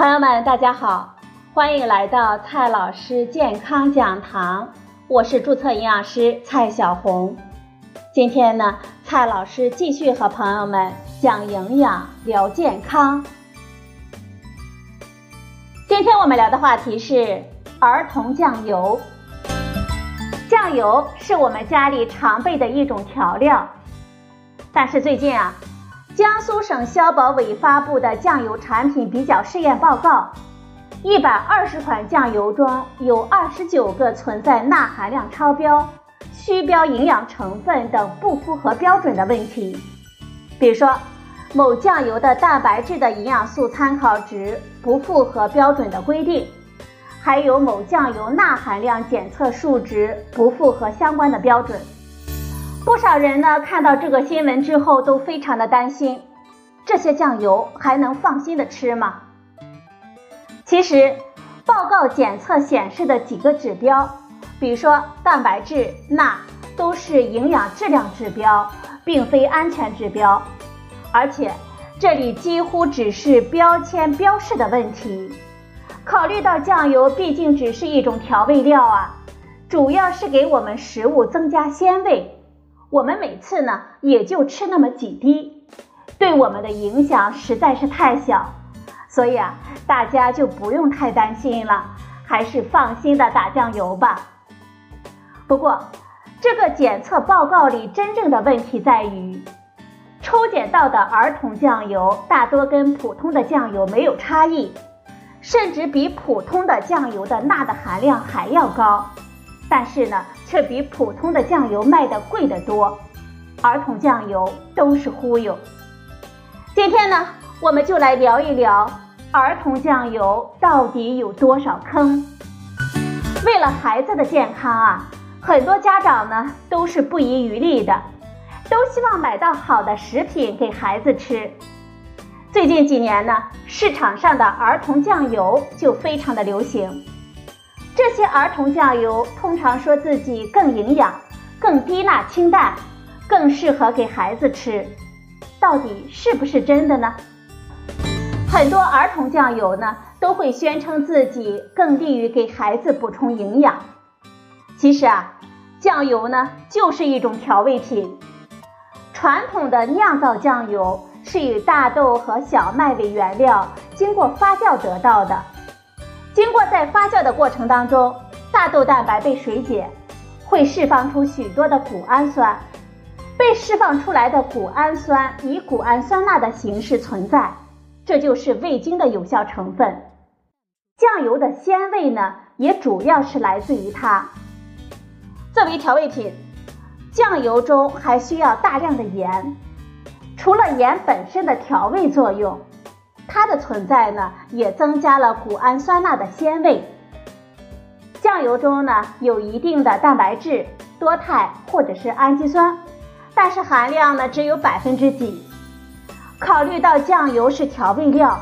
朋友们，大家好，欢迎来到蔡老师健康讲堂，我是注册营养师蔡小红。今天呢，蔡老师继续和朋友们讲营养、聊健康。今天我们聊的话题是儿童酱油。酱油是我们家里常备的一种调料，但是最近啊。江苏省消保委发布的酱油产品比较试验报告，一百二十款酱油中有二十九个存在钠含量超标、虚标营养成分等不符合标准的问题。比如说，某酱油的蛋白质的营养素参考值不符合标准的规定，还有某酱油钠含量检测数值不符合相关的标准。不少人呢看到这个新闻之后都非常的担心，这些酱油还能放心的吃吗？其实，报告检测显示的几个指标，比如说蛋白质、钠，都是营养质量指标，并非安全指标。而且，这里几乎只是标签标示的问题。考虑到酱油毕竟只是一种调味料啊，主要是给我们食物增加鲜味。我们每次呢也就吃那么几滴，对我们的影响实在是太小，所以啊，大家就不用太担心了，还是放心的打酱油吧。不过，这个检测报告里真正的问题在于，抽检到的儿童酱油大多跟普通的酱油没有差异，甚至比普通的酱油的钠的含量还要高。但是呢，却比普通的酱油卖的贵得多。儿童酱油都是忽悠。今天呢，我们就来聊一聊儿童酱油到底有多少坑。为了孩子的健康啊，很多家长呢都是不遗余力的，都希望买到好的食品给孩子吃。最近几年呢，市场上的儿童酱油就非常的流行。这些儿童酱油通常说自己更营养、更低钠清淡、更适合给孩子吃，到底是不是真的呢？很多儿童酱油呢都会宣称自己更利于给孩子补充营养。其实啊，酱油呢就是一种调味品。传统的酿造酱油是以大豆和小麦为原料，经过发酵得到的。经过在发酵的过程当中，大豆蛋白被水解，会释放出许多的谷氨酸，被释放出来的谷氨酸以谷氨酸钠的形式存在，这就是味精的有效成分。酱油的鲜味呢，也主要是来自于它。作为调味品，酱油中还需要大量的盐，除了盐本身的调味作用。它的存在呢，也增加了谷氨酸钠的鲜味。酱油中呢，有一定的蛋白质、多肽或者是氨基酸，但是含量呢只有百分之几。考虑到酱油是调味料，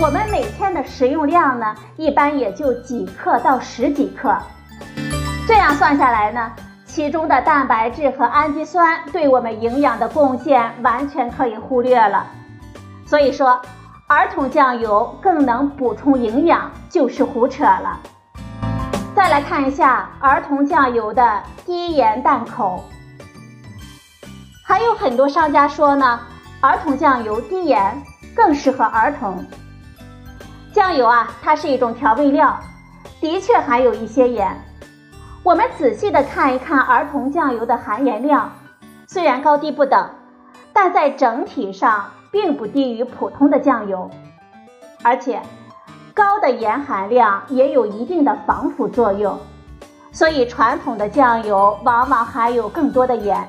我们每天的食用量呢，一般也就几克到十几克。这样算下来呢，其中的蛋白质和氨基酸对我们营养的贡献完全可以忽略了。所以说。儿童酱油更能补充营养，就是胡扯了。再来看一下儿童酱油的低盐淡口，还有很多商家说呢，儿童酱油低盐更适合儿童。酱油啊，它是一种调味料，的确含有一些盐。我们仔细的看一看儿童酱油的含盐量，虽然高低不等，但在整体上。并不低于普通的酱油，而且高的盐含量也有一定的防腐作用，所以传统的酱油往往含有更多的盐。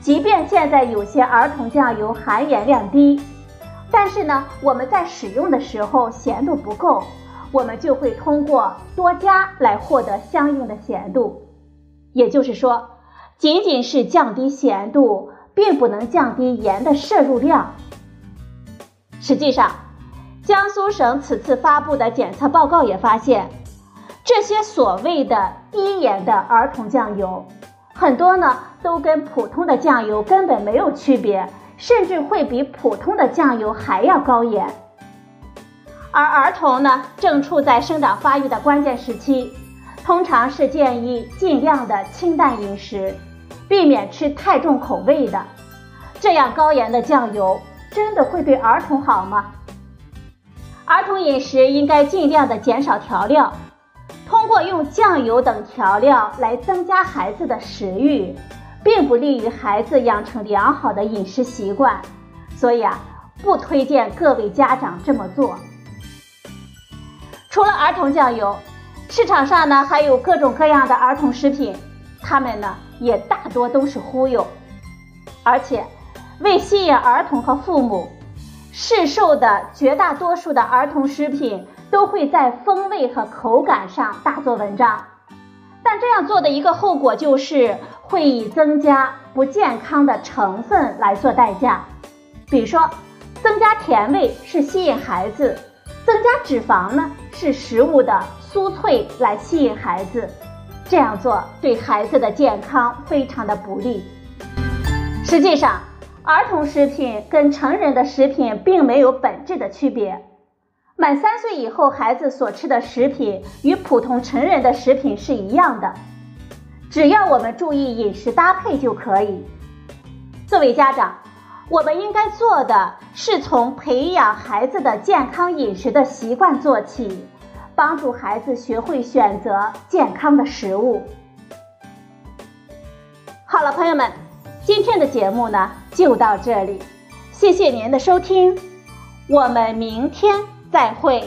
即便现在有些儿童酱油含盐量低，但是呢，我们在使用的时候咸度不够，我们就会通过多加来获得相应的咸度。也就是说，仅仅是降低咸度。并不能降低盐的摄入量。实际上，江苏省此次发布的检测报告也发现，这些所谓的低盐的儿童酱油，很多呢都跟普通的酱油根本没有区别，甚至会比普通的酱油还要高盐。而儿童呢，正处在生长发育的关键时期，通常是建议尽量的清淡饮食，避免吃太重口味的。这样高盐的酱油真的会对儿童好吗？儿童饮食应该尽量的减少调料，通过用酱油等调料来增加孩子的食欲，并不利于孩子养成良好的饮食习惯，所以啊，不推荐各位家长这么做。除了儿童酱油，市场上呢还有各种各样的儿童食品，它们呢也大多都是忽悠。而且，为吸引儿童和父母，市售的绝大多数的儿童食品都会在风味和口感上大做文章。但这样做的一个后果就是会以增加不健康的成分来做代价，比如说，增加甜味是吸引孩子。增加脂肪呢，是食物的酥脆来吸引孩子，这样做对孩子的健康非常的不利。实际上，儿童食品跟成人的食品并没有本质的区别。满三岁以后，孩子所吃的食品与普通成人的食品是一样的，只要我们注意饮食搭配就可以。作为家长。我们应该做的是从培养孩子的健康饮食的习惯做起，帮助孩子学会选择健康的食物。好了，朋友们，今天的节目呢就到这里，谢谢您的收听，我们明天再会。